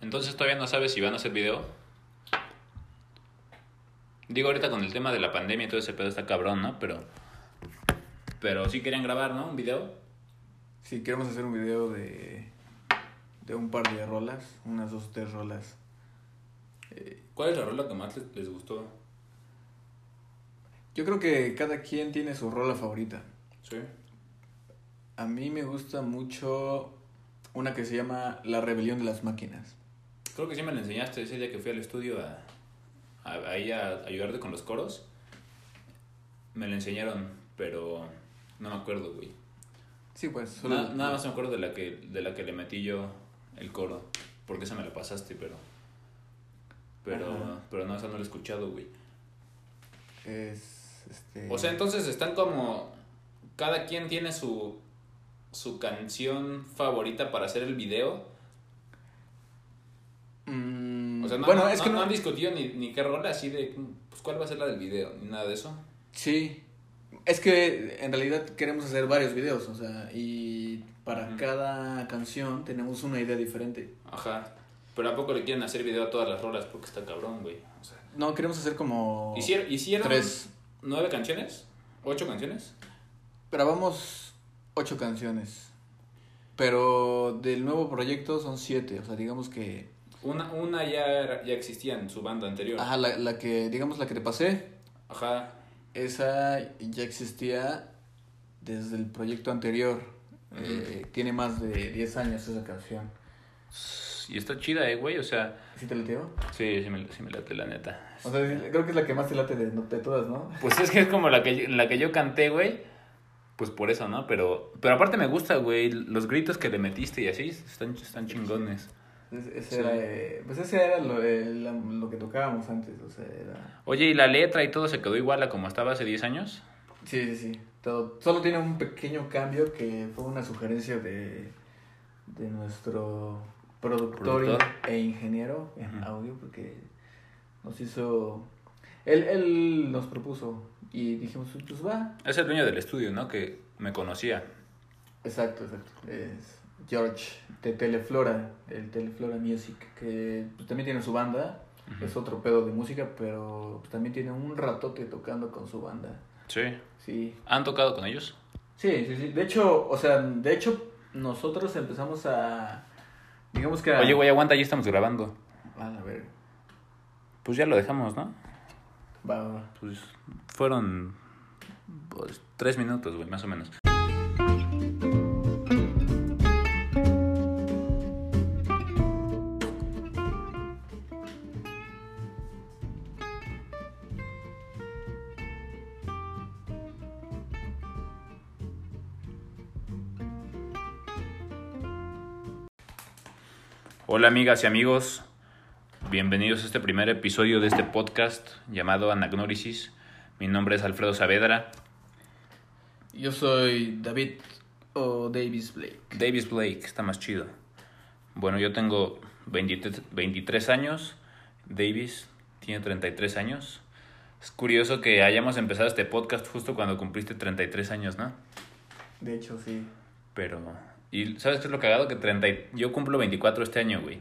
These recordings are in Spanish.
Entonces todavía no sabes si van a hacer video. Digo, ahorita con el tema de la pandemia y todo ese pedo está cabrón, ¿no? Pero. Pero sí querían grabar, ¿no? Un video. Sí, queremos hacer un video de, de un par de rolas, unas dos o tres rolas. Eh, ¿Cuál es la rola que más les, les gustó? yo creo que cada quien tiene su rola favorita. Sí. A mí me gusta mucho una que se llama La Rebelión de las Máquinas. Creo que sí me la enseñaste ese día que fui al estudio a, a, ahí a ayudarte con los coros. Me la enseñaron, pero no me acuerdo, güey. Sí, pues. solo- Nada, nada más me acuerdo de la que de la que le metí yo el coro, porque esa me la pasaste, pero pero Ajá. pero no esa no la he escuchado, güey. Es. Este... O sea, entonces están como cada quien tiene su su canción favorita para hacer el video. Mm, O sea, no, bueno, no- es que no- han discutido ni, ni qué rola así de pues cuál va a ser la del video, ni nada de eso. Sí. Es que en realidad queremos hacer varios videos, o sea, y para cada canción tenemos una idea diferente. Ajá. Pero a poco le quieren hacer video a todas las rolas porque está cabrón, güey. O sea, No, queremos hacer como ¿hicieron, hicieron tres. nueve canciones? ¿Ocho canciones? Grabamos ocho canciones, pero del nuevo proyecto son siete, o sea, digamos que... Una, una ya, era- ya existía en su banda anterior. Ajá, la, la que, digamos la que te pasé, Ajá. esa ya existía desde el proyecto anterior. Eh, tiene más de 10 años esa canción. Y está chida, eh, güey. O sea, ¿Sí te la teo? sí, sí me, sí me late, la neta. O sea, creo que es la que más te late de, de todas, ¿no? Pues es que es como la que, la que yo canté, güey. Pues por eso, ¿no? Pero, pero aparte me gusta, güey. Los gritos que le metiste y así están, están chingones. Es- Ese Sí. era, eh, pues ese era lo, eh, la- lo que tocábamos antes, o sea, era... Oye, ¿y la letra y todo se quedó igual a como estaba hace 10 años? Sí, sí, sí. Todo, solo tiene un pequeño cambio que fue una sugerencia de, de nuestro productor, Productor. e ingeniero en audio, porque nos hizo... Él, él nos propuso y dijimos, pues va. Es el dueño del estudio, ¿no? Que me conocía. Exacto, exacto. Es George de Teleflora, el Teleflora Music, que pues, también tiene su banda. Es otro pedo de música, pero pues, también tiene un ratote tocando con su banda. Sí. Sí. ¿Han tocado con ellos? Sí, sí, sí. De hecho, o sea, de hecho, nosotros empezamos a. Digamos que a. Oye, güey, aguanta, ya estamos grabando. A ver. Pues ya lo dejamos, ¿no? Va, va, va. Pues fueron pues, tres minutos, güey, más o menos. Hola amigas y amigos, bienvenidos a este primer episodio de este podcast llamado Anagnórisis. Mi nombre es Alfredo Saavedra. Yo soy David o Davis Blake. Davis Blake, está más chido. Bueno, yo tengo 23, 23 años, Davis tiene 33 años. Es curioso que hayamos empezado este podcast justo cuando cumpliste 33 años, ¿no? De hecho, sí. Pero... ¿Y sabes qué es lo cagado? Que 30, y- yo cumplo 24 este año, güey.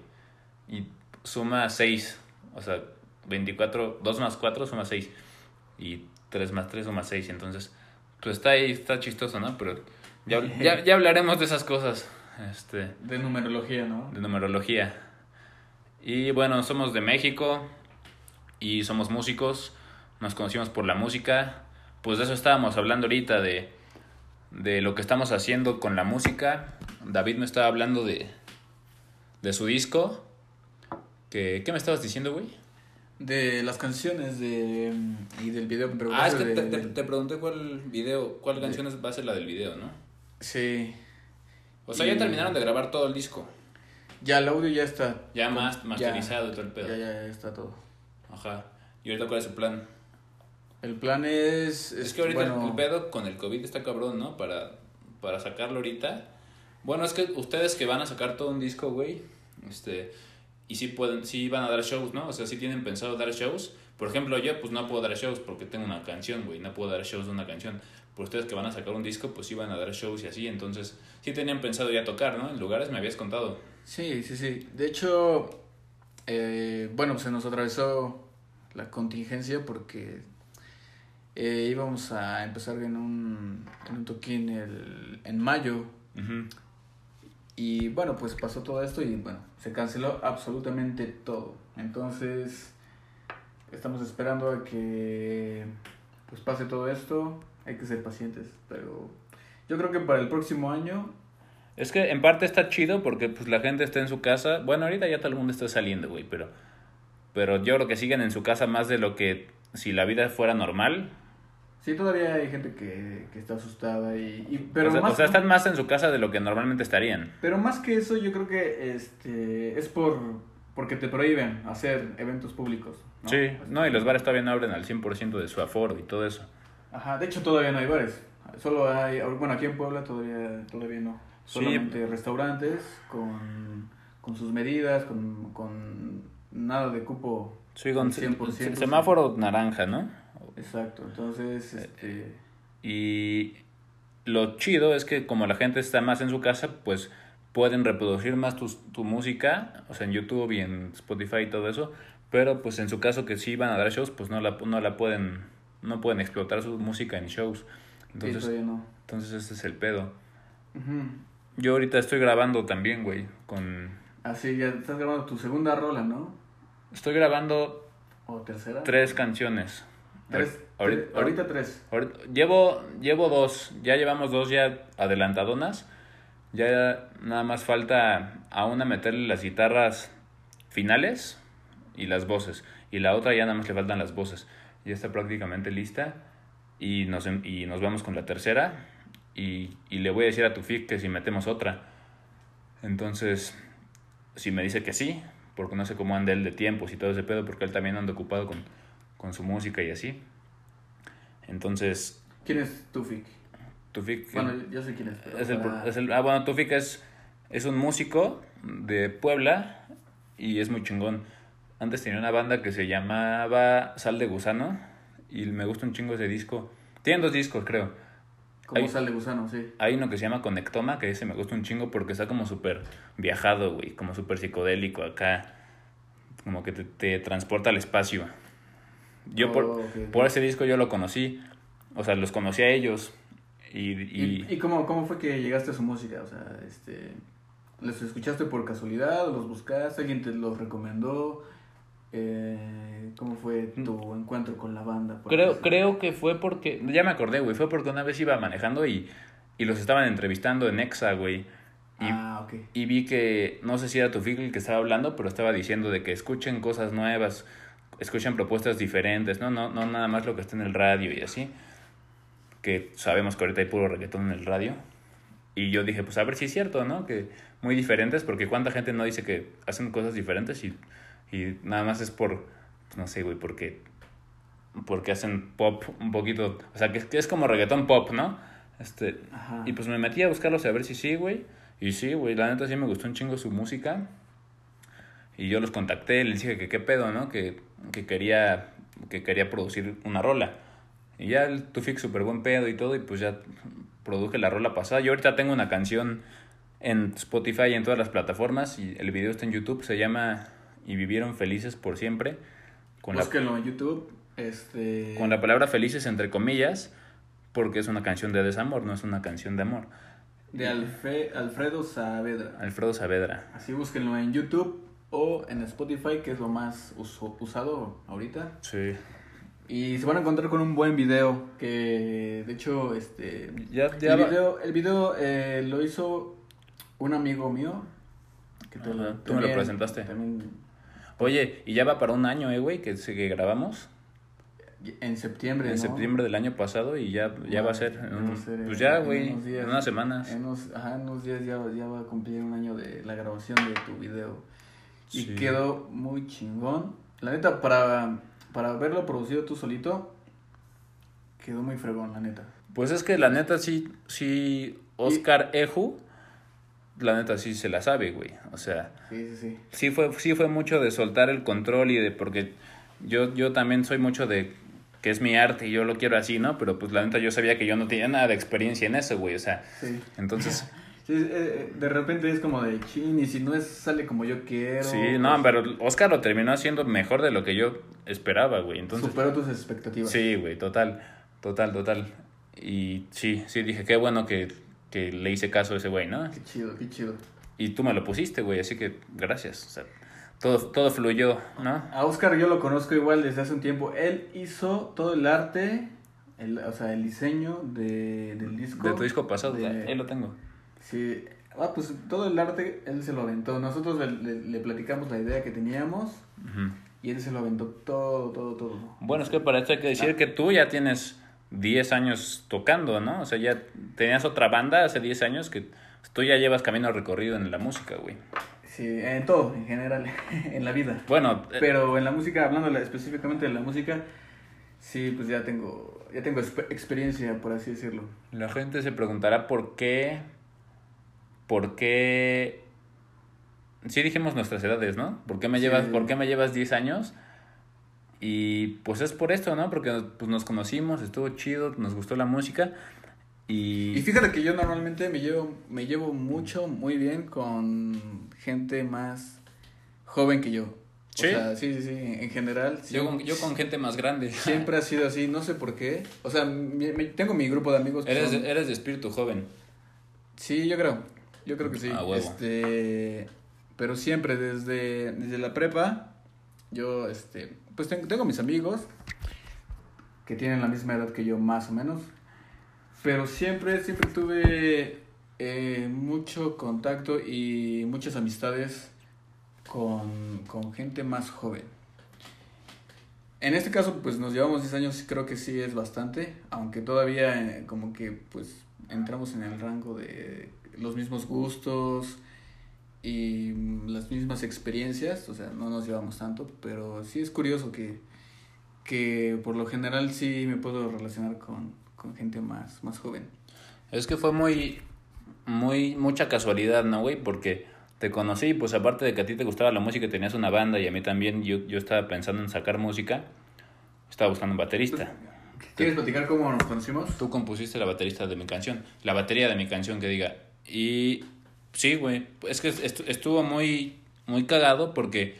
Y suma 6. O sea, 24, 2 más 4 suma 6. Y 3 más 3 suma 6. Entonces, pues está ahí, está chistoso, ¿no? Pero ya, ya, ya hablaremos de esas cosas. Este, De numerología, ¿no? de numerología. Y bueno, somos de México y somos músicos. Nos conocimos por la música. Pues de eso estábamos hablando ahorita, de, de lo que estamos haciendo con la música. David me estaba hablando de, de su disco. Que, ¿Qué me estabas diciendo, güey? De las canciones de y del video. me Ah, es que de- te, te- del- te pregunté cuál video, cuál canción va a ser la del video, ¿no? Sí. O sea, ya terminaron de grabar todo el disco. Ya el audio ya está. Ya más masterizado y todo el pedo. Ya, ya, ya está todo. Ajá. ¿Y ahorita cuál es el plan? El plan es. Es que ahorita bueno, el pedo con el COVID está cabrón, ¿no? Para, para sacarlo ahorita. Bueno, es que ustedes que van a sacar todo un disco, güey, este, y sí pueden, sí van a dar shows, ¿no? O sea, sí tienen pensado dar shows. Por ejemplo, yo pues no puedo dar shows porque tengo una canción, güey, no puedo dar shows de una canción. Pero ustedes que van a sacar un disco, pues sí van a dar shows y así, entonces sí tenían pensado ya tocar, ¿no? En lugares me habías contado. Sí, sí, sí. De hecho, eh, bueno, se nos atravesó la contingencia porque eh, íbamos a empezar en un, en un toquín el, en mayo. Y bueno, pues pasó todo esto y bueno, se canceló absolutamente todo. Entonces, estamos esperando a que pues pase todo esto. Hay que ser pacientes, pero yo creo que para el próximo año, Es que en parte está chido porque pues la gente está en su casa. Bueno, ahorita ya todo el mundo está saliendo, güey, pero pero yo creo que siguen en su casa más de lo que si la vida fuera normal. Sí, todavía hay gente que, que está asustada y... y- pero, o, sea, más, o sea, están más en su casa de lo que normalmente estarían. pero más que eso, yo creo que este es por porque te prohíben hacer eventos públicos. ¿no? Sí, no, y los bares todavía no abren al 100% de su aforo y todo eso. Ajá, de hecho todavía no hay bares. Solo hay, bueno, aquí en Puebla todavía, todavía no. Sí. Solamente restaurantes con, con sus medidas, con, con nada de cupo. Sí, con al 100%, se- semáforo naranja, ¿no? Exacto, entonces, este, Y lo chido es que como la gente está más en su casa, pues pueden reproducir más tu, tu música, o sea, en YouTube y en Spotify y todo eso, pero pues en su caso que sí van a dar shows, pues no la, no la pueden, no pueden explotar su música en shows. Entonces, no. entonces ese es el pedo. Yo ahorita estoy grabando también, güey, con... Así, ya estás grabando tu segunda rola, ¿no? Estoy grabando ¿O tercera? tres canciones. Tres, Ahorita- tres- ahorita tres. Ahorita- Llevo, llevo dos, ya llevamos dos ya adelantadonas. Ya nada más falta a una meterle las guitarras finales y las voces. Y la otra ya nada más le faltan las voces. Ya está prácticamente lista. Y nos, em- y nos vamos con la tercera. Y, y le voy a decir a Tufik que si metemos otra. Entonces, si me dice que sí, porque no sé cómo anda él de tiempos y todo ese pedo, porque él también anda ocupado con, con su música y así. Entonces, ¿Quién es Tufik? Tufik Bueno, yo sé quién es. pero es el, para- es el- ah, bueno, Tufik es, es un músico de Puebla y es muy chingón. Antes tenía una banda que se llamaba Sal de Gusano y me gusta un chingo ese disco. Tienen dos discos, creo. Como Ahí- sal de gusano, sí. Hay uno que se llama Conectoma, que ese me gusta un chingo porque está como súper viajado, güey, como súper psicodélico acá. Como que te, te transporta al espacio. Yo por, Oh, por ese disco yo lo conocí, o sea, los conocí a ellos. Y, ¿Y, y, y cómo, cómo fue que llegaste a su música? O sea, este, ¿los escuchaste por casualidad? ¿Los buscaste? ¿Alguien te los recomendó? Eh, ¿Cómo fue tu encuentro con la banda? creo, creo que fue porque, ya me acordé, güey, fue porque una vez iba manejando y, y los estaban entrevistando en Exa, güey. Y, Ah, ok. y vi que, no sé si era tu el que estaba hablando, pero estaba diciendo de que escuchen cosas nuevas, escuchen propuestas diferentes, ¿no? No, no nada más lo que está en el radio y así. Que sabemos que ahorita hay puro reggaetón en el radio. Y yo dije, pues a ver si es cierto, ¿no? Que muy diferentes, porque cuánta gente no dice que hacen cosas diferentes y, y nada más es por, pues, no sé, güey, porque, porque hacen pop un poquito, o sea, que, es- que es como reggaetón pop, ¿no? Este, Ajá. y pues me metí a buscarlos a ver si sí, güey. Y sí, güey, la neta sí me gustó un chingo su música. Y yo los contacté, les dije que qué pedo, ¿no? Que, que quería que quería producir una rola. Y ya el Tufik súper buen pedo y todo, y pues ya produje la rola pasada. Yo ahorita tengo una canción en Spotify y en todas las plataformas, y el video está en YouTube, se llama Y vivieron felices por siempre. Con la, Búsquenlo en YouTube. Este... con la palabra felices entre comillas, porque es una canción de desamor, no es una canción de amor. De Alfe- Alfredo Saavedra. Alfredo Saavedra. Así búsquenlo en YouTube o en Spotify, que es lo más usado ahorita. Sí. Y se van a encontrar con un buen video que de hecho este Ya, ya el va- video, el video eh, lo hizo un amigo mío que te- Ajá, tú me lo presentaste. también Oye, y ya va para un año, eh, güey, que, que grabamos. en septiembre, En ¿no? septiembre del año pasado y ya, ya va a ser. un- pues ya, güey, en unas semanas. En unos, ajá, en unos días ya, ya va a cumplir un año de la grabación de tu video. Y Sí. quedó muy chingón. La neta, para, para verlo producido tú solito, quedó muy fregón, la neta. Pues es que la neta sí, sí, Oscar Eju, la neta sí se la sabe, güey. O sea, Sí, sí, sí. sí fue, sí fue mucho de soltar el control y de, porque yo, yo también soy mucho de que es mi arte y yo lo quiero así, ¿no? Pero pues la neta yo sabía que yo no tenía nada de experiencia en eso, güey. O sea, Sí. entonces Sí, eh, de repente es como de chin, y si no es, sale como yo quiero. Sí, no, pero Oscar lo terminó haciendo mejor de lo que yo esperaba, güey. Entonces, Superó tus expectativas. Sí, güey, total, total, total. Y sí, sí, dije, qué bueno que, que le hice caso a ese güey, ¿no? Qué chido, qué chido. Y tú me lo pusiste, güey, así que gracias. O sea, todo, todo fluyó, ¿no? A Oscar yo lo conozco igual desde hace un tiempo. Él hizo todo el arte, el, o sea, el diseño de, del disco. De tu disco pasado, de- ahí lo tengo. Sí, ah, pues todo el arte él se lo aventó. Nosotros le, le- le platicamos la idea que teníamos y él se lo aventó todo, todo, todo. Bueno, es que para esto hay que decir que tú ya tienes 10 años tocando, ¿no? O sea, ya tenías otra banda hace 10 años que tú ya llevas camino recorrido en la música, güey. Sí, en todo, en general, en la vida. Bueno, eh, Pero en la música, hablando la- específicamente de la música, sí, pues ya tengo, ya tengo exper- experiencia, por así decirlo. la gente se preguntará por qué, por qué... Sí dijimos nuestras edades, ¿no? ¿Por qué me Sí. llevas, ¿por qué me llevas 10 años? Y pues es por esto, ¿no? Porque pues, nos conocimos, estuvo chido, nos gustó la música y... Y fíjate que yo normalmente me llevo, me llevo mucho, muy bien con gente más joven que yo. ¿Sí? O sea, sí, sí, sí, en general. sí. Yo con, yo con gente más grande. Siempre ha sido así, no sé por qué. O sea, mi- mi- tengo mi grupo de amigos que Eres, son- eres de espíritu joven. Sí, yo creo. Yo creo que sí. Ah, huevo. Este, pero siempre desde, desde la prepa, yo, este, pues tengo, tengo mis amigos que tienen la misma edad que yo, más o menos. Pero siempre, siempre tuve eh, mucho contacto y muchas amistades con, con gente más joven. En este caso, pues nos llevamos 10 años, creo que sí es bastante, aunque todavía eh, como que pues entramos en el rango de los mismos gustos y las mismas experiencias, o sea, no nos llevamos tanto, pero sí es curioso que, que por lo general sí me puedo relacionar con, con gente más, más joven. Es que fue muy, muy, mucha casualidad, ¿no, güey? Porque te conocí, pues aparte de que a ti te gustaba la música, tenías una banda y a mí también, yo, yo estaba pensando en sacar música, estaba buscando un baterista. ¿Quieres platicar cómo nos conocimos? Tú compusiste la baterista de mi canción, la batería de mi canción que diga. Y sí, güey, es que estu- estuvo muy, muy cagado porque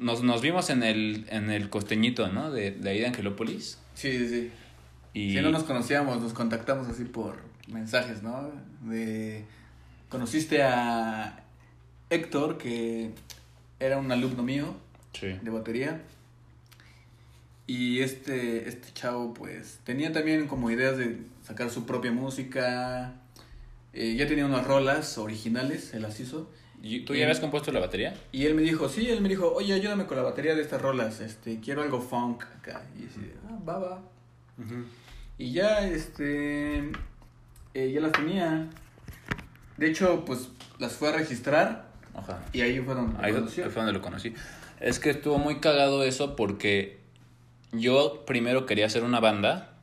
nos, nos vimos en el, en el costeñito, ¿no? De, de ahí de Angelópolis. Sí, sí, sí. Y Si no nos conocíamos, nos contactamos así por mensajes, ¿no? De... Conociste a Héctor, que era un alumno mío Sí. de batería. Y este, este chavo, pues, tenía también como ideas de sacar su propia música. Eh, ya tenía unas rolas originales, él las hizo. ¿Y ¿Tú ya habías compuesto la batería? Y él me dijo, sí, él me dijo, oye, ayúdame con la batería de estas rolas, este, quiero algo funk acá. Y así, ah, va, va. Y ya, este, eh, ya las tenía. De hecho, pues, las fue a registrar Ajá. y ahí fue donde Ahí lo fue donde lo conocí. Es que estuvo muy cagado eso porque yo primero quería hacer una banda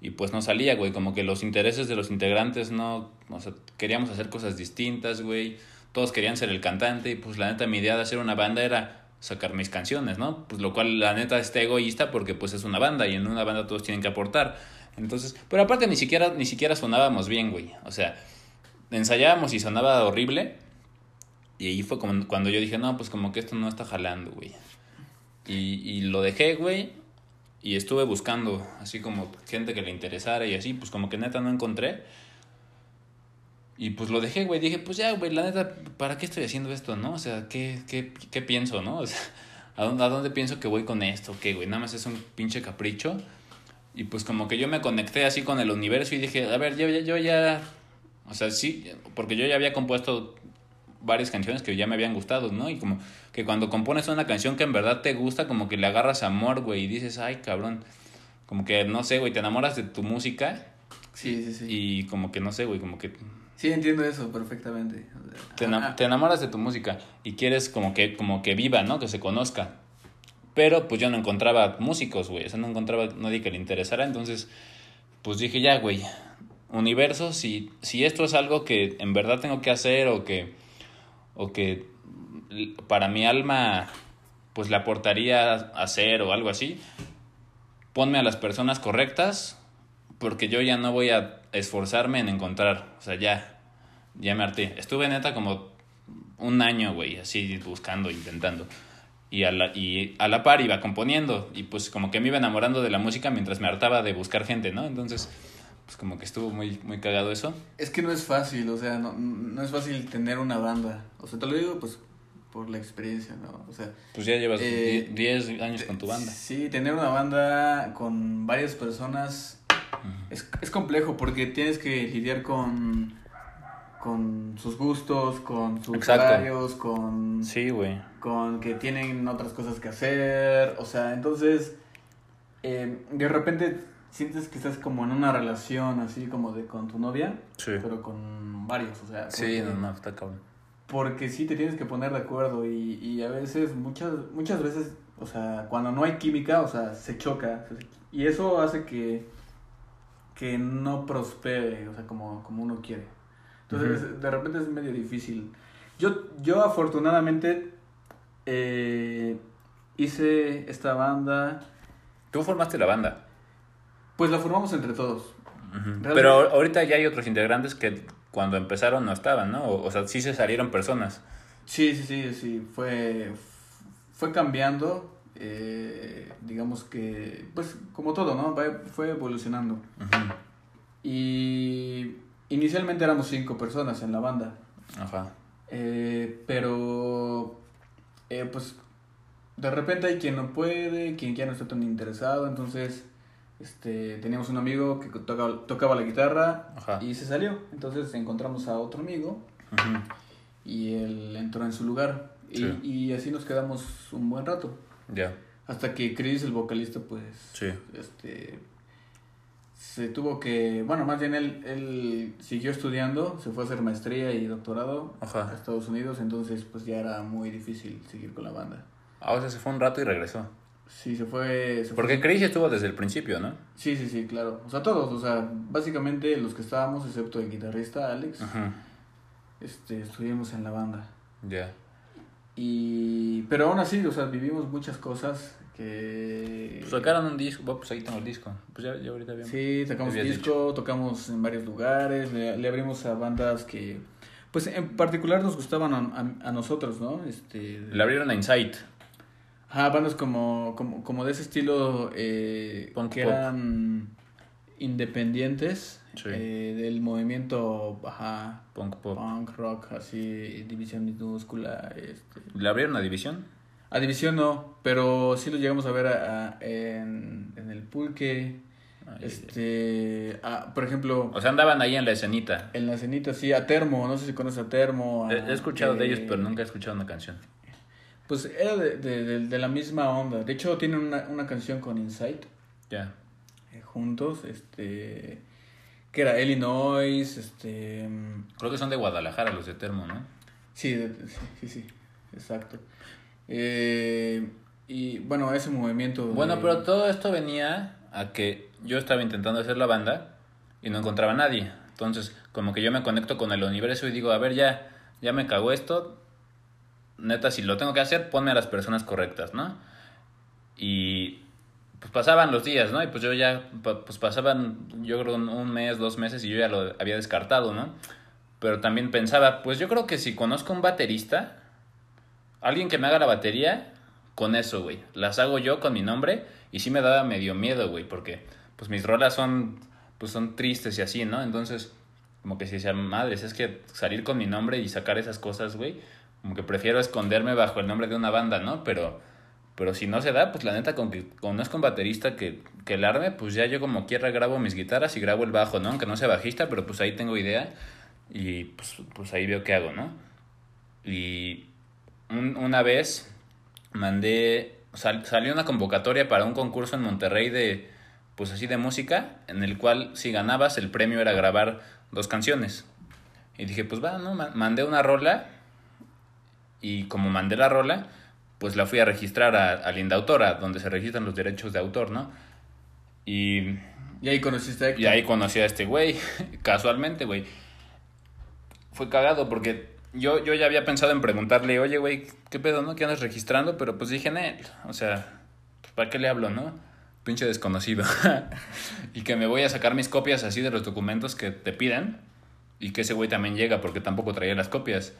y pues no salía, güey. Como que los intereses de los integrantes no... O sea, queríamos hacer cosas distintas, güey. Todos querían ser el cantante y pues la neta mi idea de hacer una banda era sacar mis canciones, ¿no? Pues lo cual la neta está egoísta porque pues es una banda y en una banda todos tienen que aportar. Entonces, pero aparte ni siquiera, ni siquiera sonábamos bien, güey. O sea, ensayábamos y sonaba horrible. Y ahí fue como cuando yo dije, no, pues como que esto no está jalando, güey. Y, y lo dejé, güey. Y estuve buscando así como gente que le interesara y así, pues como que neta no encontré. Y pues lo dejé, güey. Dije, pues ya, güey, la neta, ¿para qué estoy haciendo esto, no? O sea, ¿qué, qué, qué pienso, no? O sea, ¿a dónde, ¿a dónde pienso que voy con esto? ¿Qué, güey? Nada más es un pinche capricho. Y pues como que yo me conecté así con el universo y dije, a ver, yo, ya- yo ya... O sea, sí, porque yo ya había compuesto varias canciones que ya me habían gustado, ¿no? Y como que cuando compones una canción que en verdad te gusta, como que le agarras amor, güey, y dices, ay, cabrón. Como que, no sé, güey, te enamoras de tu música Sí, sí, sí. y como que, no sé, güey, como que Sí, entiendo eso perfectamente. Te enamoras de tu música y quieres como que, como que viva, ¿no? Que se conozca. Pero pues yo no encontraba músicos, güey. O sea, no encontraba nadie que le interesara. Entonces, pues dije, ya, güey. Universo, si, si esto es algo que en verdad tengo que hacer o que, o que para mi alma pues le aportaría hacer o algo así, ponme a las personas correctas porque yo ya no voy a esforzarme en encontrar. O sea, ya. ya me harté. Estuve neta como un año, güey, así buscando, intentando. Y a, la, y a la par iba componiendo. Y pues como que me iba enamorando de la música mientras me hartaba de buscar gente, ¿no? Entonces, pues como que estuvo muy, muy cagado eso. Es que no es fácil, o sea, no, no es fácil tener una banda. O sea, te lo digo pues por la experiencia, ¿no? O sea... Pues ya llevas Eh, 10 años con tu banda. Sí, tener una banda con varias personas es, es complejo porque tienes que lidiar con, con sus gustos, con sus Exacto. horarios, con, Sí, güey. con que tienen otras cosas que hacer. O sea, entonces eh, de repente sientes que estás como en una relación así como de con tu novia, Sí. pero con varios, o sea. Sí, porque- no, no, está cabrón. porque sí te tienes que poner de acuerdo y, y a veces, muchas, muchas veces, o sea, cuando no hay química, o sea, se choca. Y eso hace que, que no prospere, o sea, como, como uno quiere. Entonces, de repente es medio difícil. Yo, yo afortunadamente eh, hice esta banda, Tú formaste la banda. Pues la formamos entre todos. Pero ahorita ya hay otros integrantes que cuando empezaron no estaban, ¿no? O, o sea, sí se salieron personas. Sí, sí, sí, sí, fue, fue cambiando, eh, digamos que, pues como todo, ¿no? Fue evolucionando. Ujú. Y inicialmente éramos cinco personas en la banda, Ajá. eh, pero eh, pues de repente hay quien no puede, quien ya no está tan interesado, entonces este, teníamos un amigo que tocaba, tocaba la guitarra Ajá. y se salió, entonces encontramos a otro amigo y él entró en su lugar. Y, Sí. y así nos quedamos un buen rato. Ya. Hasta que Chris, el vocalista, pues, Sí. este, se tuvo que, bueno, más bien él, él siguió estudiando, se fue a hacer maestría y doctorado Ajá. a Estados Unidos, entonces pues ya era muy difícil seguir con la banda. Ah, o sea, se fue un rato y regresó. Sí, se fue... Se fue- Porque Chris estuvo desde el principio, ¿no? Sí, sí, sí, claro. O sea, todos, o sea, básicamente los que estábamos, excepto el guitarrista Alex, Ajá. este, estuvimos en la banda. Ya. Y... Pero aún así, o sea, vivimos muchas cosas que... Pues sacaron un disco. Bueno, pues ahí tengo el disco. Pues ya, ya ahorita bien. Sí, Habías disco, tocamos en varios lugares, le, le abrimos a bandas que, pues en particular nos gustaban a, a- a nosotros, ¿no? Este, Le abrieron a Insight. Ajá, bandas como, como, como de ese estilo eh, Punk que pop. eran independientes Sí. eh, del movimiento, ajá, Punk pop. punk, rock, así, división minúscula, este, ¿Le abrieron a División? a división no, pero sí lo llegamos a ver a- a- en, en el pulque, Ay, este, ah, por ejemplo, O sea, andaban ahí en la escenita. en la cenita, sí, a Termo, no sé si conoces a Termo. a- He, he escuchado de ellos, pero nunca he escuchado una canción. Pues era de, de, de- de la misma onda. De hecho, tienen una, una canción con Insight Ya. eh, juntos, este, que era Illinois, este, mm, Creo que son de Guadalajara los de Termo, ¿no? sí, sí, sí, sí, exacto. Eh, y bueno, ese movimiento. de- Bueno, pero todo esto venía a que yo estaba intentando hacer la banda y no encontraba a nadie. Entonces, como que yo me conecto con el universo y digo, a ver, ya, ya me cagó esto. Neta, si lo tengo que hacer, ponme a las personas correctas, ¿no? Y pues pasaban los días, ¿no? Y pues yo ya, pues pasaban, yo creo, un mes, dos meses y yo ya lo había descartado, ¿no? Pero también pensaba, pues yo creo que si conozco un baterista, alguien que me haga la batería, con eso, güey. Las hago yo con mi nombre y sí me daba medio miedo, güey, porque pues mis rolas son, pues son tristes y así, ¿no? Entonces, como que si decía, madres, es que salir con mi nombre y sacar esas cosas, güey, como que prefiero esconderme bajo el nombre de una banda, ¿no? Pero, pero si no se da, pues la neta, con que conozco un baterista que, que el arme, pues ya yo como quiera grabo mis guitarras y grabo el bajo, ¿no? Aunque no sea bajista, pero pues ahí tengo idea y pues, pues ahí veo qué hago, ¿no? Y un- una vez mandé, sal- salió una convocatoria para un concurso en Monterrey de, pues así de música, en el cual si ganabas el premio era grabar dos canciones. Y dije, pues va, ¿no? Ma- Mandé una rola y como mandé la rola, pues la fui a registrar a, a Linda Autora, donde se registran los derechos de autor, ¿no? Y Y ahí conociste a Héctor. y ahí conocí a este güey, casualmente, güey. Fue cagado porque yo, yo ya había pensado en preguntarle, oye, güey, ¿qué pedo, no? ¿Qué andas registrando? Pero pues dije, "Nel, o sea, pues, ¿para qué le hablo, no? Pinche desconocido. y que me voy a sacar mis copias así de los documentos que te piden. y que ese güey también llega porque tampoco traía las copias.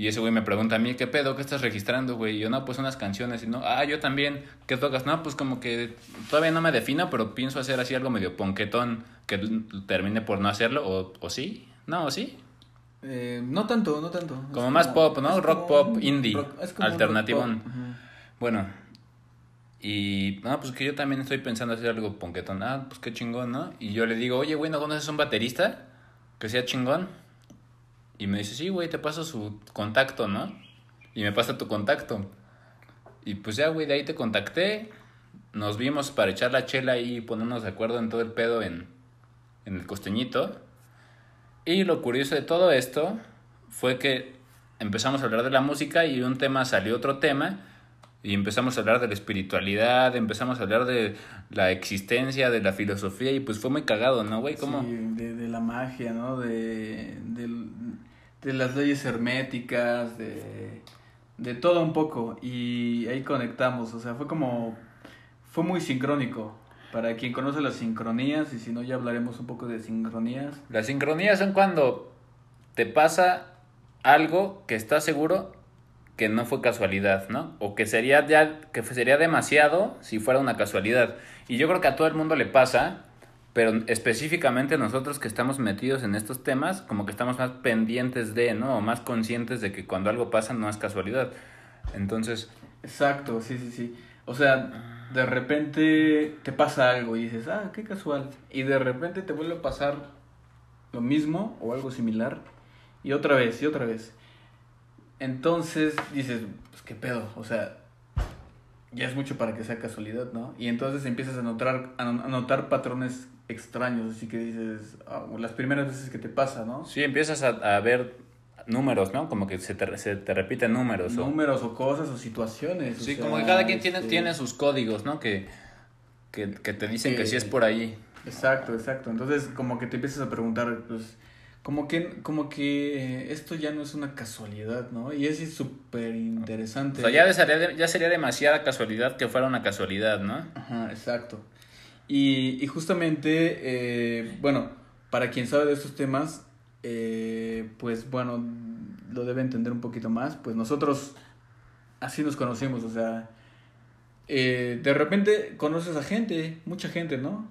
Y ese güey me pregunta a mí, ¿qué pedo? ¿Qué estás registrando, güey? Y yo, no, pues unas canciones. Y no, ah, yo también. ¿Qué tocas? No, pues como que todavía no me defino, pero pienso hacer así algo medio ponquetón que termine por no hacerlo. ¿O, o sí? ¿No? ¿O sí? Eh, no tanto, no tanto. Como más pop, ¿no? Rock pop, indie, alternativo. Bueno, y no, pues que yo también estoy pensando hacer algo ponquetón. Ah, pues qué chingón, ¿no? Y yo le digo, oye, güey, ¿no conoces un baterista? Que sea chingón. Y me dice, sí, güey, te paso su contacto, ¿no? Y me pasa tu contacto. Y pues ya, güey, de ahí te contacté. Nos vimos para echar la chela y ponernos de acuerdo en todo el pedo en, en el costeñito. Y lo curioso de todo esto fue que empezamos a hablar de la música y un tema salió otro tema y empezamos a hablar de la espiritualidad, empezamos a hablar de la existencia, de la filosofía y pues fue muy cagado, ¿no, güey? Sí, de, la magia, ¿no? De, de las leyes herméticas, de, de todo un poco y ahí conectamos, o sea, fue como, fue muy sincrónico. Para quien conoce las sincronías, y si no ya hablaremos un poco de sincronías. Las sincronías son cuando te pasa algo que estás seguro que no fue casualidad, ¿no? O que sería ya que sería demasiado si fuera una casualidad. Y yo creo que a todo el mundo le pasa pero específicamente nosotros que estamos metidos en estos temas, como que estamos más pendientes de, ¿no? O más conscientes de que cuando algo pasa no es casualidad. Entonces... Exacto, sí, sí, sí. O sea, de repente te pasa algo y dices, ah, qué casual. Y de repente te vuelve a pasar lo mismo o algo similar. Y otra vez, y otra vez. Entonces dices, pues qué pedo. O sea, ya es mucho para que sea casualidad, ¿no? Y entonces empiezas a notar, a notar patrones extraños, así que dices, ah, las primeras veces que te pasa, ¿no? Sí, empiezas a, a ver números, ¿no? Como que se te, se te repiten números. Números o... cosas o situaciones. Sí, como que cada quien tiene, este tiene sus códigos, ¿no? Que, que, que te dicen que, sí es por ahí. Exacto, exacto. Entonces como que te empiezas a preguntar, pues, como que, como que esto ya no es una casualidad, ¿no? Y es súper interesante. O sea, ya sería, ya sería demasiada casualidad que fuera una casualidad, ¿no? Ajá, exacto. Y, y justamente, eh, bueno, para quien sabe de estos temas, eh, pues bueno, lo debe entender un poquito más. Pues nosotros así nos conocimos, o sea, eh, de repente conoces a gente, mucha gente, ¿no?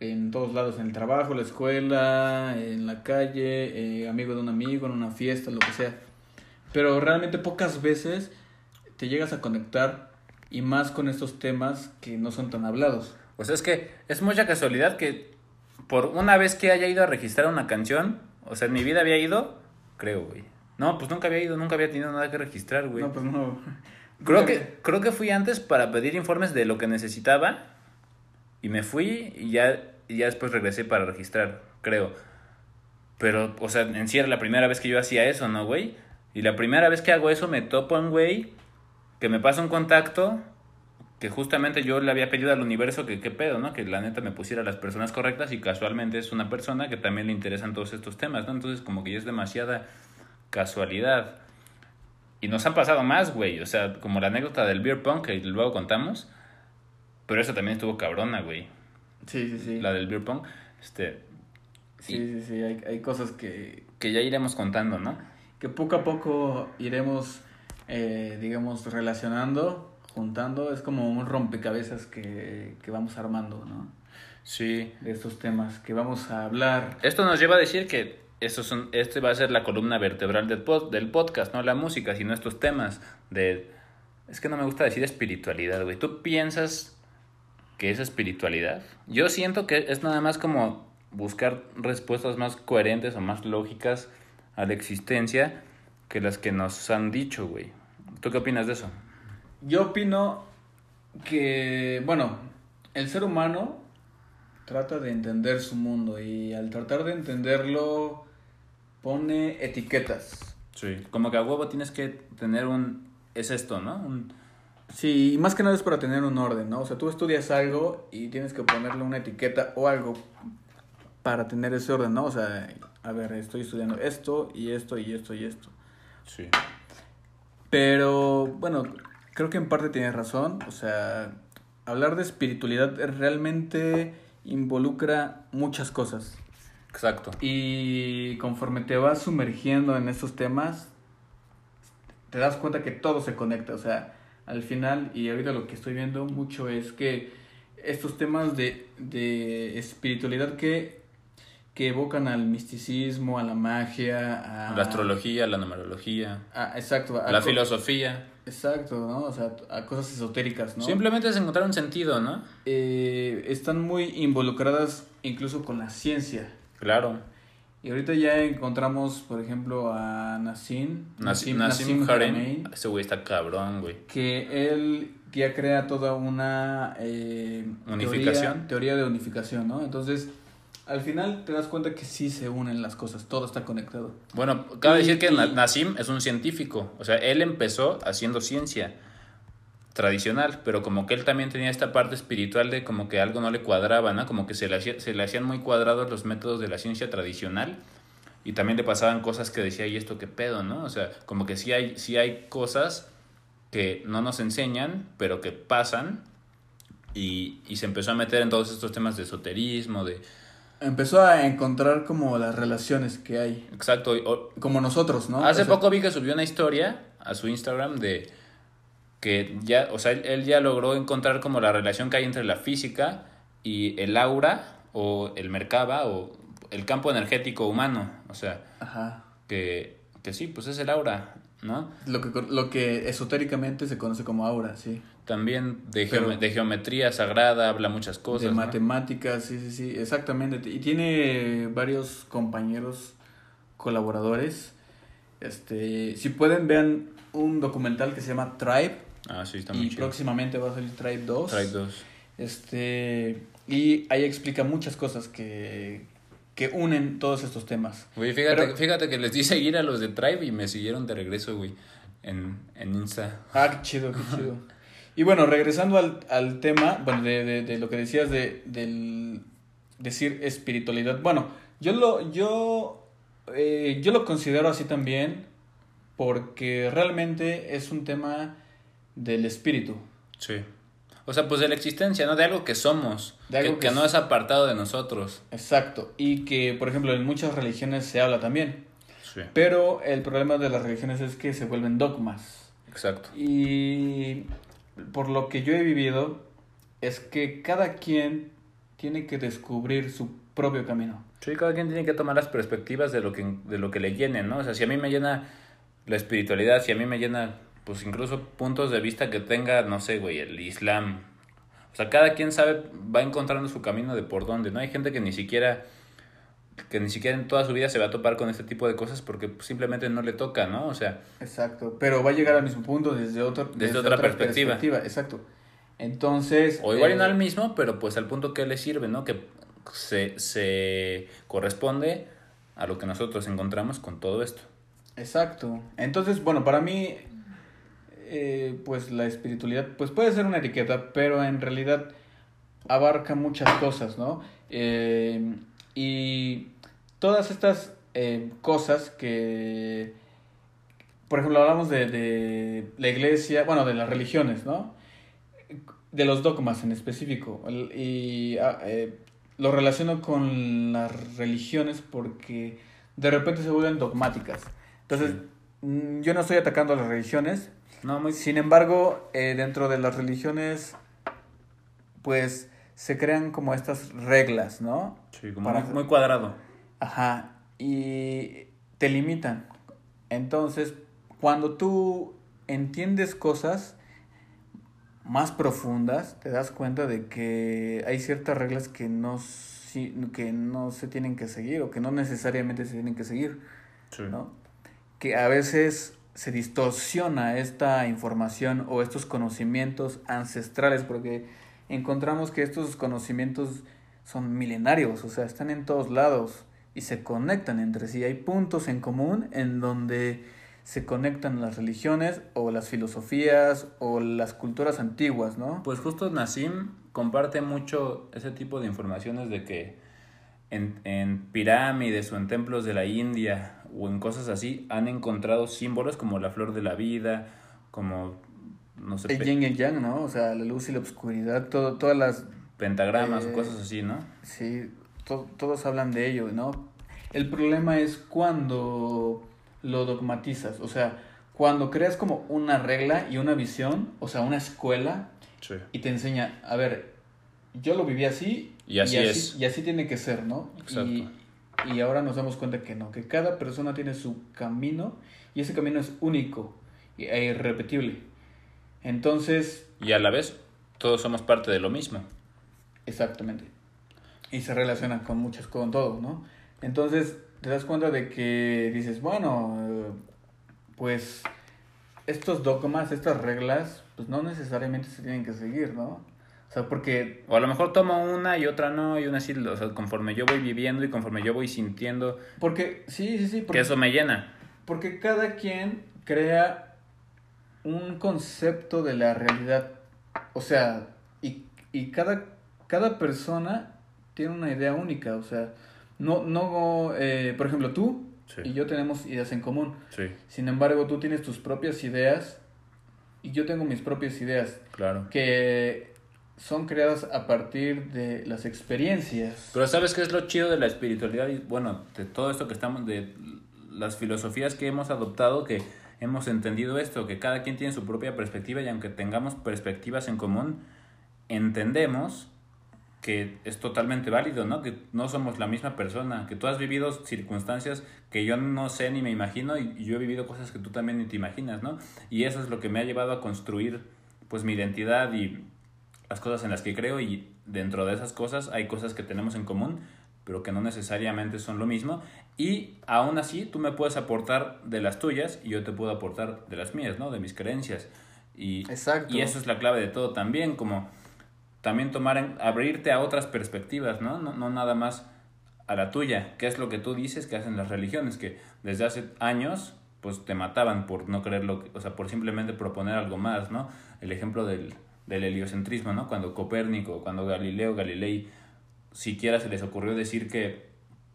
En todos lados, en el trabajo, la escuela, en la calle, amigo de un amigo, en una fiesta, lo que sea. Pero realmente pocas veces te llegas a conectar y más con estos temas que no son tan hablados. O sea, es que es mucha casualidad que por una vez que haya ido a registrar una canción, o sea, en mi vida había ido, creo, güey. No, pues nunca había ido, nunca había tenido nada que registrar, güey. No, pues no. Creo que, creo que fui antes para pedir informes de lo que necesitaba y me fui y ya, y ya después regresé para registrar, creo. Pero, o sea, en sí era la primera vez que yo hacía eso, ¿no, güey? Y la primera vez que hago eso me topo un güey que me pasa un contacto que justamente yo le había pedido al universo que qué pedo, ¿no? Que la neta me pusiera las personas correctas y casualmente es una persona que también le interesan todos estos temas, ¿no? Entonces como que ya es demasiada casualidad. Y nos han pasado más, güey, o sea, como la anécdota del beer pong que luego contamos, pero eso también estuvo cabrona, güey. Sí, sí, sí. La del beer pong, este... Sí, sí, sí, hay, hay cosas que... Que ya iremos contando, ¿no? Que poco a poco iremos, eh, digamos, relacionando juntando, es como un rompecabezas que, que vamos armando, ¿no? Sí. De estos temas que vamos a hablar. Esto nos lleva a decir que estos son, este va a ser la columna vertebral del, pod, del podcast, no la música, sino estos temas de... Es que no me gusta decir espiritualidad, güey. ¿Tú piensas que es espiritualidad? Yo siento que es nada más como buscar respuestas más coherentes o más lógicas a la existencia que las que nos han dicho, güey. ¿Tú qué opinas de eso? Yo opino que, bueno, el ser humano trata de entender su mundo y al tratar de entenderlo pone etiquetas. Sí, como que a huevo tienes que tener un... Es esto, ¿no? Un... Sí, y más que nada es para tener un orden, ¿no? O sea, tú estudias algo y tienes que ponerle una etiqueta o algo para tener ese orden, ¿no? O sea, a ver, estoy estudiando esto y esto y esto y esto. Sí. Pero, bueno, creo que en parte tienes razón. O sea, hablar de espiritualidad realmente involucra muchas cosas. Exacto. Y conforme te vas sumergiendo en estos temas, te das cuenta que todo se conecta. O sea, al final, y ahorita lo que estoy viendo mucho es que estos temas de, de espiritualidad que, que evocan al misticismo, a la magia, a La astrología, la numerología, a- exacto, a la filosofía. Exacto, ¿no? O sea, a cosas esotéricas, ¿no? Simplemente es encontrar un sentido, ¿no? Eh, están muy involucradas incluso con la ciencia. Claro. Y ahorita ya encontramos, por ejemplo, a Nassim, Nassim, Nassim Harem. Ese güey está cabrón, güey. que él ya crea toda una eh, Unificación. Teoría, teoría de unificación, ¿no? Entonces, al final te das cuenta que sí se unen las cosas, todo está conectado. Bueno, cabe Y- decir que y- Nassim es un científico. O sea, él empezó haciendo ciencia tradicional, pero como que él también tenía esta parte espiritual de como que algo no le cuadraba, ¿no? Como que se le, hacía- se le hacían muy cuadrados los métodos de la ciencia tradicional y también le pasaban cosas que decía, ¿y esto qué pedo, no? O sea, como que sí hay, sí hay cosas que no nos enseñan, pero que pasan y, y se empezó a meter en todos estos temas de esoterismo, de... Empezó a encontrar como las relaciones que hay, Exacto, o- como nosotros, ¿no? Hace O sea, poco vi que subió una historia a su Instagram de que ya, o sea, él, él ya logró encontrar como la relación que hay entre la física y el aura o el merkaba o el campo energético humano. O sea, Ajá. que, que sí, pues es el aura, ¿no? Lo que, lo que esotéricamente se conoce como aura, sí. También de, Pero- geome- de geometría sagrada habla muchas cosas. de ¿no? matemáticas, sí, sí, sí, exactamente. Y tiene varios compañeros colaboradores. Este, si pueden, vean un documental que se llama Tribe. Ah, sí, está muy Y chido. próximamente va a salir Tribe 2. Tribe 2. Este, y ahí explica muchas cosas que, que unen todos estos temas. Güey, fíjate, Pero- fíjate que les di seguir a los de Tribe y me siguieron de regreso, güey, en, en Insta. Ah, qué chido, qué chido. Y bueno, regresando al, al tema, bueno, de, de, de lo que decías de del decir espiritualidad. Bueno, yo lo, yo, eh, yo lo considero así también porque realmente es un tema del espíritu. Sí. O sea, pues de la existencia, ¿no? De algo que somos, De algo que, que que no es- es apartado de nosotros. Exacto. Y que, por ejemplo, en muchas religiones se habla también. Sí. Pero el problema de las religiones es que se vuelven dogmas. Exacto. Y por lo que yo he vivido, es que cada quien tiene que descubrir su propio camino. Sí, cada quien tiene que tomar las perspectivas de lo que, de lo que le llene, ¿no? O sea, si a mí me llena la espiritualidad, si a mí me llena, pues incluso puntos de vista que tenga, no sé, güey, el Islam. O sea, cada quien sabe, va encontrando su camino de por dónde, ¿no? Hay gente que ni siquiera, que ni siquiera en toda su vida se va a topar con este tipo de cosas porque simplemente no le toca, ¿no? O sea, Exacto. Pero va a llegar al mismo punto desde, otro, Desde otra perspectiva. Exacto. Entonces... O igual y no eh, al mismo, pero pues al punto que le sirve, ¿no? Que se, se corresponde a lo que nosotros encontramos con todo esto. Exacto. Entonces, bueno, para mí, eh, pues la espiritualidad, pues puede ser una etiqueta, pero en realidad abarca muchas cosas, ¿no? Eh, y todas estas eh, cosas que, por ejemplo, hablamos de, de la iglesia, bueno, de las religiones, ¿no? De los dogmas en específico. Y ah, eh, lo relaciono con las religiones porque de repente se vuelven dogmáticas. Entonces, Sí. mm, yo no estoy atacando a las religiones. No, muy... Sin embargo, eh, dentro de las religiones, pues se crean como estas reglas, ¿no? Sí, como Para- muy, cuadrado. Ajá, y te limitan. Entonces, cuando tú entiendes cosas más profundas, te das cuenta de que hay ciertas reglas que no, que no se tienen que seguir o que no necesariamente se tienen que seguir, Sí. ¿no? Que a veces se distorsiona esta información o estos conocimientos ancestrales porque encontramos que estos conocimientos son milenarios, o sea, están en todos lados y se conectan entre sí. Hay puntos en común en donde se conectan las religiones o las filosofías o las culturas antiguas, ¿no? Pues justo Nassim comparte mucho ese tipo de informaciones de que en, en pirámides o en templos de la India o en cosas así han encontrado símbolos como la flor de la vida, como, no sé, El yin y el yang, ¿no? O sea, la luz y la oscuridad, todo, todas las... pentagramas eh, o cosas así, ¿no? Sí, to- todos hablan de ello, ¿no? El problema es cuando lo dogmatizas, o sea, cuando creas como una regla y una visión, o sea, una escuela, Sí. y te enseña, a ver, yo lo viví así, Y así es. y así tiene que ser, ¿no? Exacto. Y, y ahora nos damos cuenta que no, que cada persona tiene su camino y ese camino es único y- e irrepetible. Entonces, Y a la vez, todos somos parte de lo mismo. exactamente. Y se relacionan con muchas, con todo, ¿no? Entonces, te das cuenta de que dices, bueno, pues estos dogmas, estas reglas, pues no necesariamente se tienen que seguir, ¿no? O sea, porque O a lo mejor tomo una y otra no, y una sí, o sea, conforme yo voy viviendo y conforme yo voy sintiendo, Porque, sí, sí, sí. que Porque, eso me llena. porque cada quien crea un concepto de la realidad. O sea, y, y cada, cada persona tiene una idea única. O sea, no, no eh, por ejemplo, tú Sí. y yo tenemos ideas en común. Sí, Sin embargo, tú tienes tus propias ideas y yo tengo mis propias ideas claro. que son creadas a partir de las experiencias. Pero ¿sabes qué es lo chido de la espiritualidad? Y bueno, de todo esto que estamos, de las filosofías que hemos adoptado, que hemos entendido esto, que cada quien tiene su propia perspectiva y aunque tengamos perspectivas en común, entendemos que es totalmente válido, ¿no? Que no somos la misma persona, que tú has vivido circunstancias que yo no sé ni me imagino y yo he vivido cosas que tú también ni te imaginas, ¿no? Y eso es lo que me ha llevado a construir pues mi identidad y las cosas en las que creo y dentro de esas cosas hay cosas que tenemos en común, pero que no necesariamente son lo mismo y aún así tú me puedes aportar de las tuyas y yo te puedo aportar de las mías, ¿no? De mis creencias. Y, Exacto. y eso es la clave de todo también, como también tomar en, abrirte a otras perspectivas, ¿no? ¿no? No nada más a la tuya, que es lo que tú dices que hacen las religiones, que desde hace años pues te mataban por no creerlo, o sea, por simplemente proponer algo más, ¿no? El ejemplo del, del heliocentrismo, ¿no? Cuando Copérnico, cuando Galileo Galilei siquiera se les ocurrió decir que,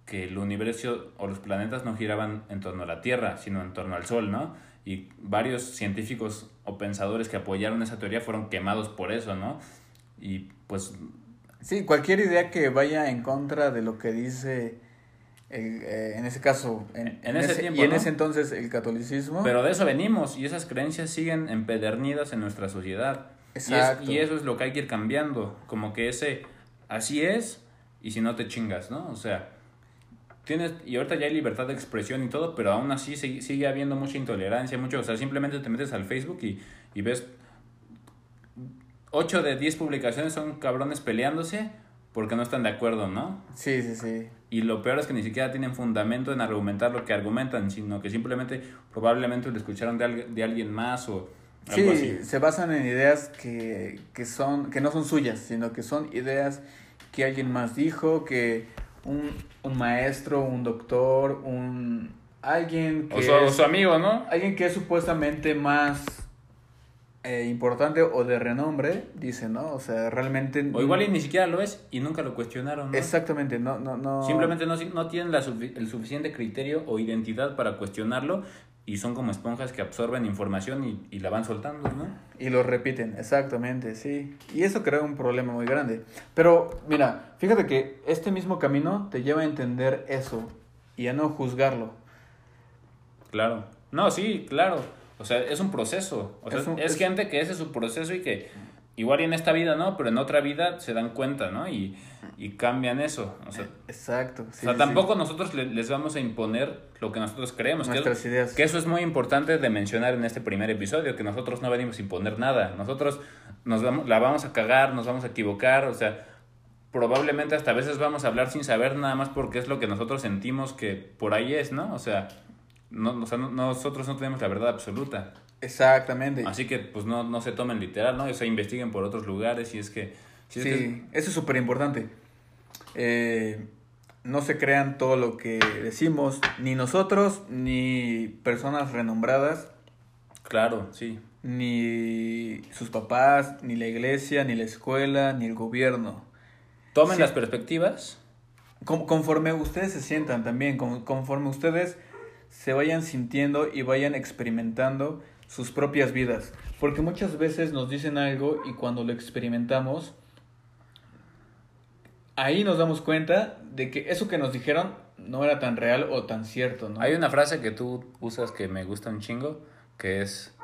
que el universo o los planetas no giraban en torno a la Tierra, sino en torno al Sol, ¿no? Y varios científicos o pensadores que apoyaron esa teoría fueron quemados por eso, ¿no? Y pues Sí, cualquier idea que vaya en contra de lo que dice, el, eh, en ese caso, en, En ese tiempo, y en ¿no? ese entonces el catolicismo. Pero de eso venimos y esas creencias siguen empedernidas en nuestra sociedad. Y, es- Exacto. y eso es lo que hay que ir cambiando. Como que ese, así es, y si no te chingas, ¿no? O sea, tienes, y ahorita ya hay libertad de expresión y todo, pero aún así sigue, sigue habiendo mucha intolerancia, mucho, o sea, simplemente te metes al Facebook y, y ves 8 de 10 publicaciones son cabrones peleándose porque no están de acuerdo, ¿no? Sí, sí, sí. Y lo peor es que ni siquiera tienen fundamento en argumentar lo que argumentan, sino que simplemente probablemente lo escucharon de, alg- de alguien más o algo Sí, así. se basan en ideas que, que, son, que no son suyas, sino que son ideas que alguien más dijo, que un, un maestro, un doctor, un alguien que O su, o es- su amigo, ¿no? alguien que es supuestamente más eh, importante o de renombre, dice, ¿no? O sea, realmente... O igual y ni siquiera lo es y nunca lo cuestionaron, ¿no? Exactamente, no, no, no... Simplemente no, no tienen la el suficiente criterio o identidad para cuestionarlo y son como esponjas que absorben información y, y la van soltando, ¿no? Y lo repiten, exactamente, sí. Y eso crea un problema muy grande. Pero, mira, fíjate que este mismo camino te lleva a entender eso y a no juzgarlo. Claro. No, sí, claro. O sea, es un proceso. O sea, Es es, un- es- gente que ese es su proceso y que igual y en esta vida no, pero en otra vida se dan cuenta, ¿no? Y, y cambian eso. O sea, Exacto. sí, o sea sí, tampoco nosotros le- les vamos a imponer lo que nosotros creemos. que es- Nuestras ideas. Que eso es muy importante de mencionar en este primer episodio, que nosotros no venimos a imponer nada. Nosotros nos vamos, la vamos a cagar, nos vamos a equivocar, o sea, probablemente hasta a veces vamos a hablar sin saber nada más porque es lo que nosotros sentimos que por ahí es, ¿no? O sea, no, o sea, no- nosotros no tenemos la verdad absoluta. Exactamente. Así que pues no, no se tomen literal, ¿no? O sea, investiguen por otros lugares y es que... si es sí, que- eso es súper importante. Eh, no se crean todo lo que decimos, ni nosotros, ni personas renombradas, claro, sí. ni sus papás, ni la iglesia, ni la escuela, ni el gobierno. Tomen Sí. las perspectivas. Con- conforme ustedes se sientan también, con- conforme ustedes se vayan sintiendo y vayan experimentando sus propias vidas. Porque muchas veces nos dicen algo y cuando lo experimentamos, ahí nos damos cuenta de que eso que nos dijeron no era tan real o tan cierto, ¿no? Hay una frase que tú usas que me gusta un chingo, que es...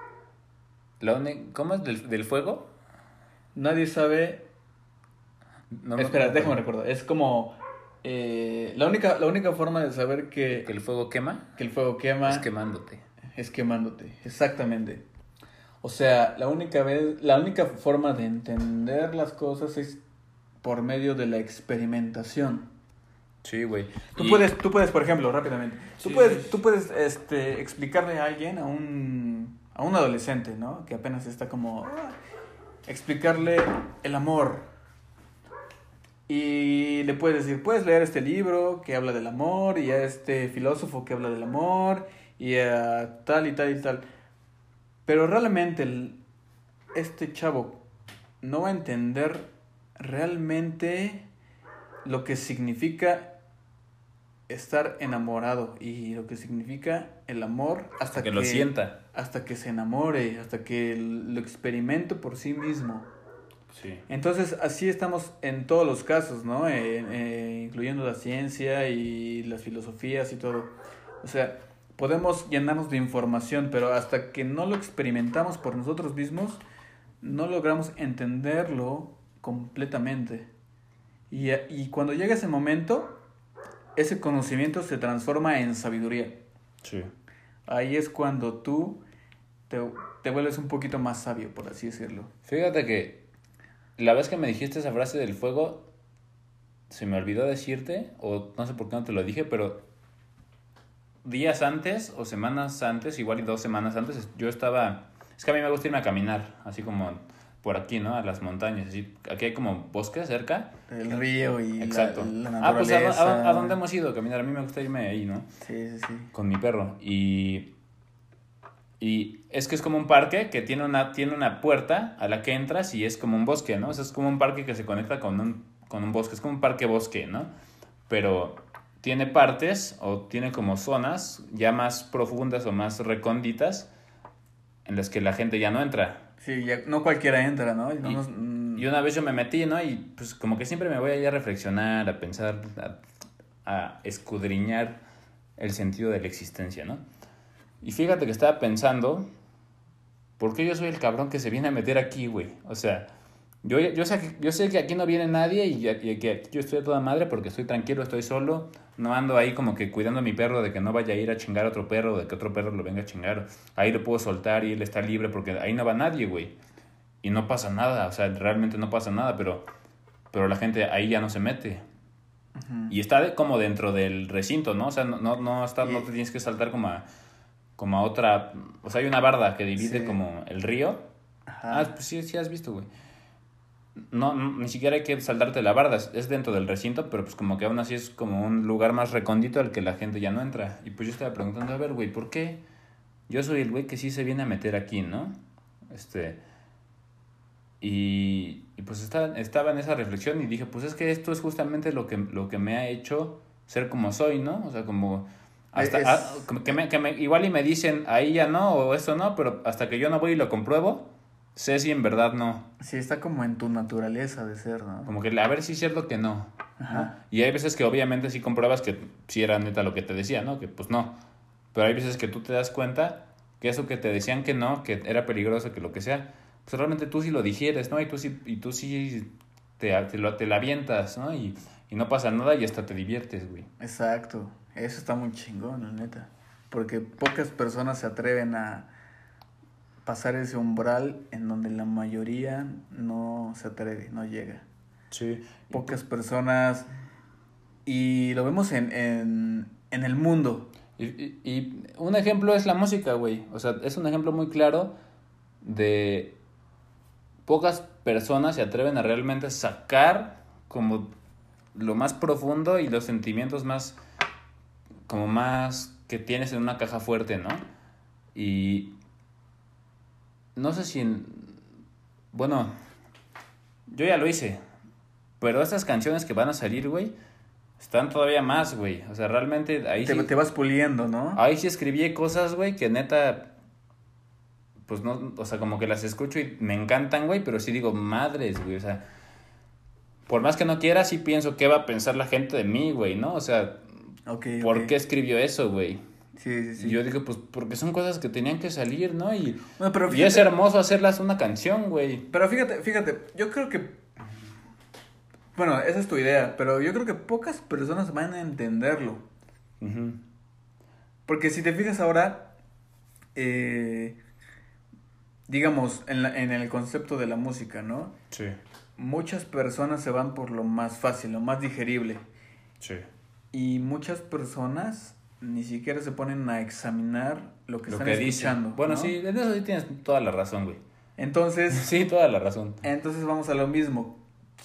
La ¿Cómo es? ¿Del, del fuego? Nadie sabe... No Espera, déjame recordar. Es como... eh, la, única, la única forma de saber que, ¿Que el fuego quema? que el fuego quema Es quemándote. es quemándote. Exactamente. O sea, la única vez, la única forma de entender las cosas es por medio de la experimentación. Sí, güey. Tú Y- puedes, tú puedes, por ejemplo, rápidamente, tú Sí, puedes, sí. tú puedes este, explicarle a alguien, a un, a un adolescente, ¿no? Que apenas está como, explicarle el amor. Y le puedes decir, puedes leer este libro que habla del amor y a este filósofo que habla del amor y a tal y tal y tal. Pero realmente el- este chavo no va a entender realmente lo que significa estar enamorado y lo que significa el amor hasta que lo sienta. hasta que se enamore, hasta que lo experimente por sí mismo. Sí. Entonces, así estamos en todos los casos, ¿no? Eh, eh, incluyendo la ciencia y las filosofías y todo. O sea, podemos llenarnos de información, pero hasta que no lo experimentamos por nosotros mismos, no logramos entenderlo completamente. Y, y cuando llega ese momento, ese conocimiento se transforma en sabiduría. Sí. Ahí es cuando tú te, te vuelves un poquito más sabio, por así decirlo. Fíjate que la vez que me dijiste esa frase del fuego, se me olvidó decirte, o no sé por qué no te lo dije, pero días antes o semanas antes, igual y dos semanas antes, yo estaba... Es que a mí me gusta irme a caminar, así como por aquí, ¿no? A las montañas. Así, aquí hay como bosque cerca. El río y la- la, ah, pues ¿a, dó- naturaleza. a, a dónde hemos ido a caminar? A mí me gusta irme ahí, ¿no? Sí, sí, sí. con mi perro y y es que es como un parque que tiene una tiene una puerta a la que entras y es como un bosque, ¿no? O sea, es como un parque que se conecta con un con un bosque, es como un parque bosque, ¿no? Pero tiene partes o tiene como zonas ya más profundas o más recónditas en las que la gente ya no entra. Sí, ya, no cualquiera entra, ¿no? Y no nos- mm, Y una vez yo me metí, ¿no? Y pues como que siempre me voy ahí a reflexionar, a pensar, a, a escudriñar el sentido de la existencia, ¿no? Y fíjate que estaba pensando, ¿por qué yo soy el cabrón que se viene a meter aquí, güey? O sea, yo, yo, sé, que, yo sé que aquí no viene nadie y, y que aquí yo estoy a toda madre porque estoy tranquilo, estoy solo, no ando ahí como que cuidando a mi perro de que no vaya a ir a chingar a otro perro, de que otro perro lo venga a chingar. Ahí lo puedo soltar y él está libre porque ahí no va nadie, güey y no pasa nada, o sea, realmente no pasa nada, pero, pero la gente ahí ya no se mete. Y está de- como dentro del recinto, ¿no? O sea, no, no, no, está, no te tienes que saltar como a, como a otra... O sea, hay una barda que divide Sí. como el río. Ajá. Ah, pues sí, sí has visto, güey. No, no, ni siquiera hay que saltarte la barda, es- dentro del recinto, pero pues como que aún así es como un lugar más recóndito al que la gente ya no entra. Y pues yo estaba preguntando, a ver, güey, ¿por qué yo soy el güey que sí se viene a meter aquí, ¿no? Este... Y, y pues estaba, estaba en esa reflexión y dije, pues es que esto es justamente lo que, lo que me ha hecho ser como soy, ¿no? O sea, como... Hasta, Es- ah, que, me, que me- igual y me dicen, ahí ya no, o esto no, pero hasta que yo no voy y lo compruebo, sé si en verdad no. Sí, está como en tu naturaleza de ser, ¿no? Como que a ver si es cierto que no. ¿no? Ajá. Y hay veces que obviamente sí compruebas que sí era neta lo que te decía, ¿no? Que pues no. Pero hay veces que tú te das cuenta que eso que te decían que no, que era peligroso, que lo que sea, pues realmente tú sí lo digieres, ¿no? Y tú sí, y tú sí te, te, lo, te la avientas, ¿no? Y, y no pasa nada y hasta te diviertes, güey. Exacto. Eso está muy chingón, la neta. Porque pocas personas se atreven a pasar ese umbral en donde la mayoría no se atreve, no llega. Sí. Pocas personas... Y lo vemos en, en, en el mundo. Y, y- y un ejemplo es la música, güey. O sea, es un ejemplo muy claro de pocas personas se atreven a realmente sacar como lo más profundo y los sentimientos más como más que tienes en una caja fuerte, ¿no? Y no sé si en- bueno, yo ya lo hice, pero estas canciones que van a salir, güey, están todavía más, güey. O sea, realmente ahí Te, sí, te vas puliendo, ¿no? ahí sí escribí cosas, güey, que neta pues no, o sea, como que las escucho y me encantan, güey, pero sí digo, madres, güey, o sea, por más que no quiera, sí pienso qué va a pensar la gente de mí, güey, ¿no? O sea, Ok, ¿por qué escribió eso, güey? Sí, sí, sí. Y yo digo, pues porque son cosas que tenían que salir, ¿no? Y, Bueno, pero y es hermoso hacerlas una canción, güey. Pero fíjate, fíjate, yo creo que... Bueno, esa es tu idea, pero yo creo que pocas personas van a entenderlo. Ujú. Porque si te fijas ahora, eh, digamos, en, la- en el concepto de la música, ¿no? Sí, Muchas personas se van por lo más fácil, lo más digerible. sí. Y muchas personas ni siquiera se ponen a examinar lo que Lo están que dicen. escuchando. Bueno, ¿no? sí, en eso sí tienes toda la razón, güey. Entonces, Sí, toda la razón. entonces vamos a lo mismo.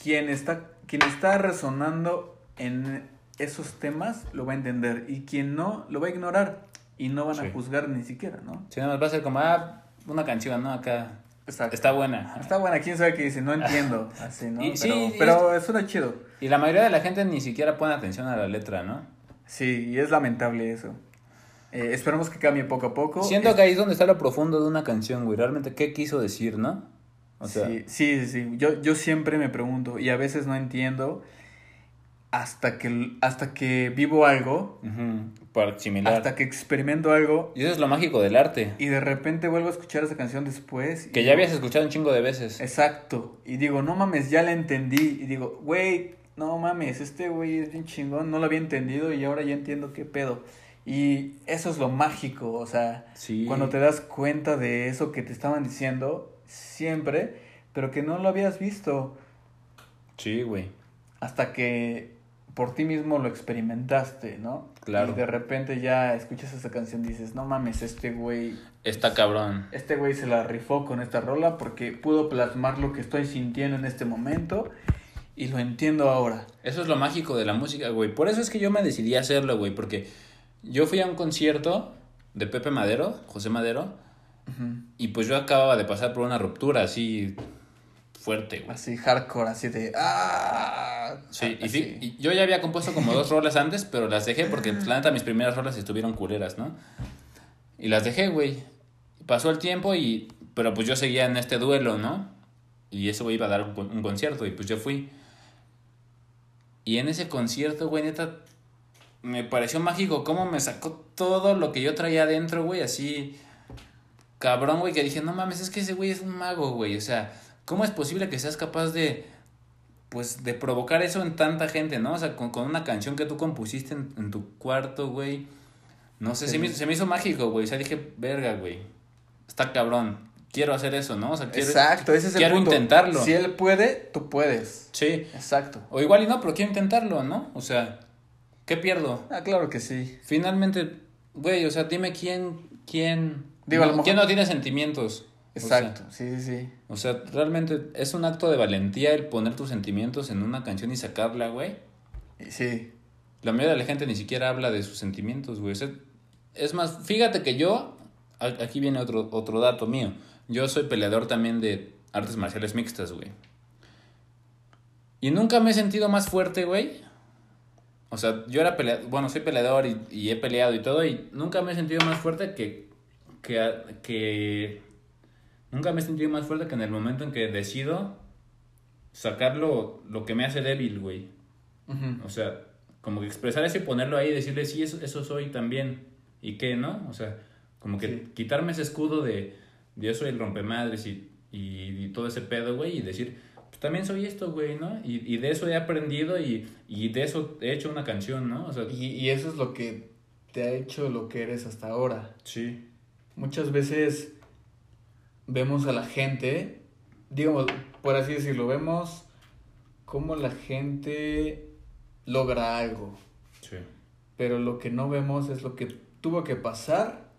Quien está, quien está resonando en esos temas lo va a entender. Y quien no, lo va a ignorar. Y no van Sí. a juzgar ni siquiera, ¿no? Si nada más va a ser como, ah, una canción, ¿no? Acá. Exacto. Está buena. Está buena, quién sabe qué dice, no entiendo. Así, ¿no? Y pero sí, pero suena chido. Y la mayoría de la gente ni siquiera pone atención a la letra, ¿no? Sí, y es lamentable eso. Eh, esperemos que cambie poco a poco. Siento Es- que ahí es donde está lo profundo de una canción, güey. Realmente, ¿qué quiso decir, no? O sea, sí, sí, sí. Yo, yo siempre me pregunto y a veces no entiendo hasta que, hasta que vivo algo, ujú, para similar. hasta que experimento algo Y eso es lo mágico del arte. y de repente vuelvo a escuchar esa canción después. Que ya habías escuchado un chingo de veces. Exacto. Y digo, no mames, ya la entendí. Y digo, güey, no mames, este güey es bien chingón, no lo había entendido y ahora ya entiendo qué pedo. Y eso es lo mágico, o sea, Sí. cuando te das cuenta de eso que te estaban diciendo siempre, pero que no lo habías visto Sí, güey. hasta que por ti mismo lo experimentaste, ¿no? Claro. Y de repente ya escuchas esa canción y dices, no mames, este güey Está cabrón. este güey se la rifó con esta rola porque pudo plasmar lo que estoy sintiendo en este momento y lo entiendo ahora. Eso es lo mágico de la música, güey. Por eso es que yo me decidí a hacerlo, güey. Porque yo fui a un concierto de Pepe Madero, José Madero. Y pues yo acababa de pasar por una ruptura así fuerte, güey. Así hardcore, así de... ¡Ah! Sí, y, Así. sí, y yo ya había compuesto como dos rolas antes, pero las dejé porque, pues, la neta, mis primeras rolas estuvieron culeras, ¿no? Y las dejé, güey. Pasó el tiempo y... Pero pues yo seguía en este duelo, ¿no? Y güey iba a dar un concierto y pues yo fui. Y en ese concierto, güey, neta, me pareció mágico cómo me sacó todo lo que yo traía adentro, güey, así... Cabrón, güey, que dije, no mames, es que ese güey es un mago, güey. O sea, ¿cómo es posible que seas capaz de pues de provocar eso en tanta gente, ¿no? O sea, con, con una canción que tú compusiste en, en tu cuarto, güey. No sé, se me, se me hizo mágico, güey. O sea, dije, verga, güey. Está cabrón. Quiero hacer eso, ¿no? O sea, quiero, Exacto, ese es el quiero punto. intentarlo. Si él puede, tú puedes. Sí. Exacto. O igual y no, pero quiero intentarlo, ¿no? O sea, ¿qué pierdo? Ah, claro que sí. Finalmente, güey, o sea, dime quién, quién, Digo, a lo no, mejor- quién no tiene sentimientos. O sea, Exacto, sí, sí, sí. O sea, realmente es un acto de valentía el poner tus sentimientos en una canción y sacarla, güey. Sí, La mayoría de la gente ni siquiera habla de sus sentimientos, güey. O sea, es más, fíjate que yo, a- aquí viene otro, otro dato mío. Yo soy peleador también de artes marciales mixtas, güey. Y nunca me he sentido más fuerte, güey. O sea, yo era peleador, bueno, soy peleador y, y he peleado y todo, y nunca me he sentido más fuerte que, que, que... Nunca me he sentido más fuerte que en el momento en que decido sacar lo, lo que me hace débil, güey. O sea, como que expresar eso y ponerlo ahí y decirle, sí, eso, eso soy también. ¿Y qué, no? O sea, como que Sí. quitarme ese escudo de yo soy el rompemadres y, y, y todo ese pedo, güey, y decir, pues también soy esto, güey, ¿no? Y, y de eso he aprendido y, y de eso he hecho una canción, ¿no? O sea, y, y eso es lo que te ha hecho lo que eres hasta ahora. sí. Muchas veces vemos a la gente, digamos, por así decirlo, vemos cómo la gente logra algo, Sí. pero lo que no vemos es lo que tuvo que pasar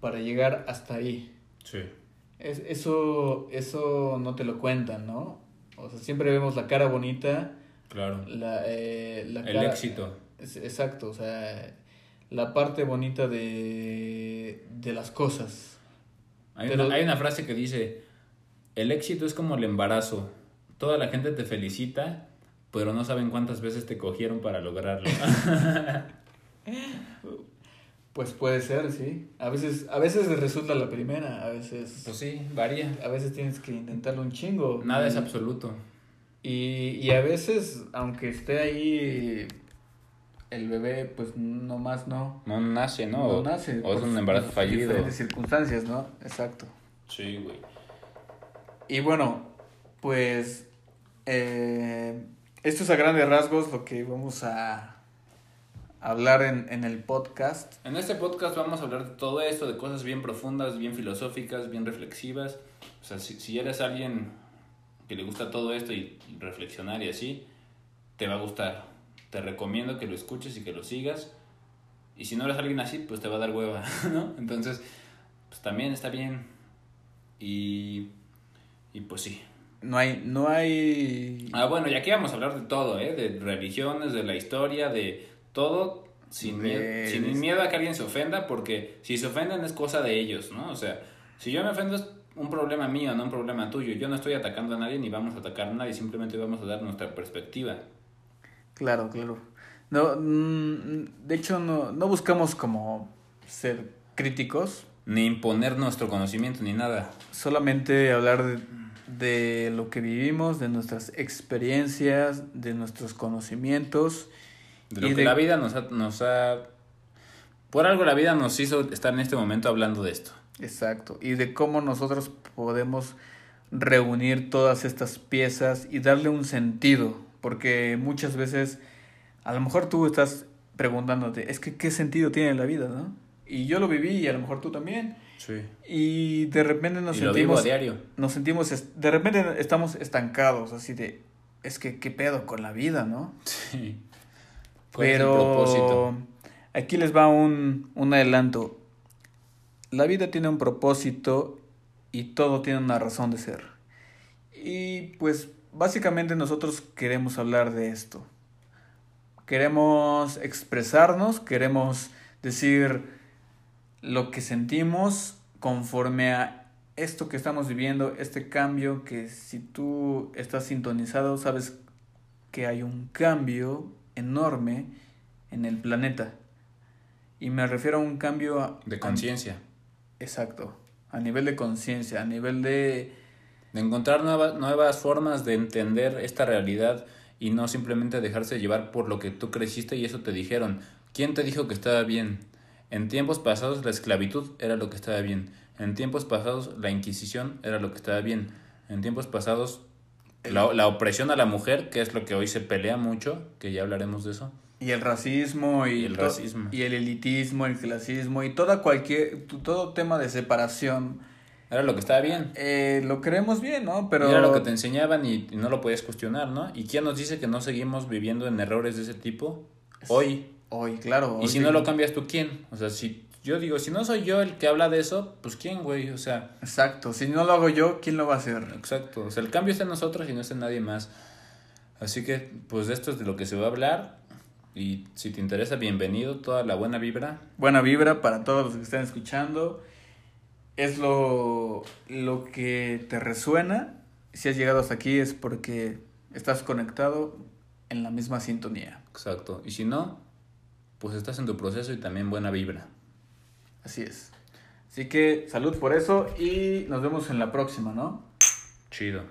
para llegar hasta ahí. Sí. Es, eso, eso no te lo cuentan, ¿no? O sea, siempre vemos la cara bonita, Claro. la, eh, la El éxito. Es- exacto, o sea, la parte bonita de, de las cosas. Hay, Pero- una, hay una frase que dice, el éxito es como el embarazo. Toda la gente te felicita, pero no saben cuántas veces te cogieron para lograrlo. Pues puede ser, sí. A veces, a veces resulta la primera, a veces, pues sí, varía. a veces tienes que intentarlo un chingo. Nada es absoluto. Y, y a veces, aunque esté ahí el bebé, pues nomás no. No nace, ¿no? No O- nace. O es un embarazo fallido. diferentes circunstancias, ¿no? Exacto. Sí, güey. Y bueno, pues eh, esto es a grandes rasgos lo que vamos a hablar en, en el podcast. En este podcast vamos a hablar de todo esto, de cosas bien profundas, bien filosóficas, bien reflexivas. O sea, si, si eres alguien que le gusta todo esto y reflexionar y así, te va a gustar. Te recomiendo que lo escuches y que lo sigas. Y si no eres alguien así, pues te va a dar hueva, ¿no? Entonces, pues también está bien. Y, y pues sí. No hay, no hay... Ah, bueno, y aquí vamos a hablar de todo, ¿eh? De religiones, de la historia, de todo, sin, De- mie- sin miedo a que alguien se ofenda, porque si se ofenden es cosa de ellos, ¿no? O sea, si yo me ofendo es un problema mío, no un problema tuyo. Yo no estoy atacando a nadie ni vamos a atacar a nadie, simplemente vamos a dar nuestra perspectiva. Claro, claro. No, mm, de hecho, no, no buscamos como ser críticos, Ni imponer nuestro conocimiento ni nada. solamente hablar de, de lo que vivimos, de nuestras experiencias, de nuestros conocimientos. De lo Y que de- la vida nos ha, nos ha... Por algo la vida nos hizo estar en este momento hablando de esto. Exacto. Y de cómo nosotros podemos reunir todas estas piezas y darle un sentido. Porque muchas veces, a lo mejor tú estás preguntándote, es que qué sentido tiene la vida, ¿no? Y yo lo viví y a lo mejor tú también. Sí. Y de repente nos y lo vivo a sentimos, diario. nos sentimos, de repente estamos estancados, así de, es que qué pedo con la vida, ¿no? Sí. ¿Cuál es el Pero aquí les va un, un adelanto. La vida tiene un propósito y todo tiene una razón de ser. Y pues básicamente nosotros queremos hablar de esto. Queremos expresarnos, queremos decir lo que sentimos conforme a esto que estamos viviendo, este cambio que si tú estás sintonizado sabes que hay un cambio enorme en el planeta. Y me refiero a un cambio a- De conciencia. exacto, a nivel de conciencia, a nivel de De encontrar nueva- nuevas formas de entender esta realidad y no simplemente dejarse llevar por lo que tú creciste y eso te dijeron. ¿Quién te dijo que estaba bien? En tiempos pasados la esclavitud era lo que estaba bien. En tiempos pasados la Inquisición era lo que estaba bien. En tiempos pasados la, la opresión a la mujer, que es lo que hoy se pelea mucho, que ya hablaremos de eso. y el racismo y, Y el racismo. y el elitismo, el clasismo y toda cualquier todo tema de separación Era lo que estaba bien. eh, lo creemos bien, ¿no? Pero era lo que te enseñaban y, y no lo podías cuestionar, ¿no? ¿Y quién nos dice que no seguimos viviendo en errores de ese tipo? Hoy. hoy, claro, Y si sí. no lo cambias tú, ¿quién? O sea, si yo digo, si no soy yo el que habla de eso, pues ¿quién, güey? O sea, Exacto, si no lo hago yo, ¿quién lo va a hacer? exacto. O sea, el cambio está en nosotros y no está en nadie más. Así que, pues de esto es de lo que se va a hablar. Y si te interesa, bienvenido, toda la buena vibra. buena vibra para todos los que están escuchando. Es lo, lo que te resuena. Si has llegado hasta aquí es porque estás conectado en la misma sintonía. Exacto. Y si no, pues estás en tu proceso y también buena vibra. Así es. Así que salud por eso y nos vemos en la próxima, ¿no? Chido.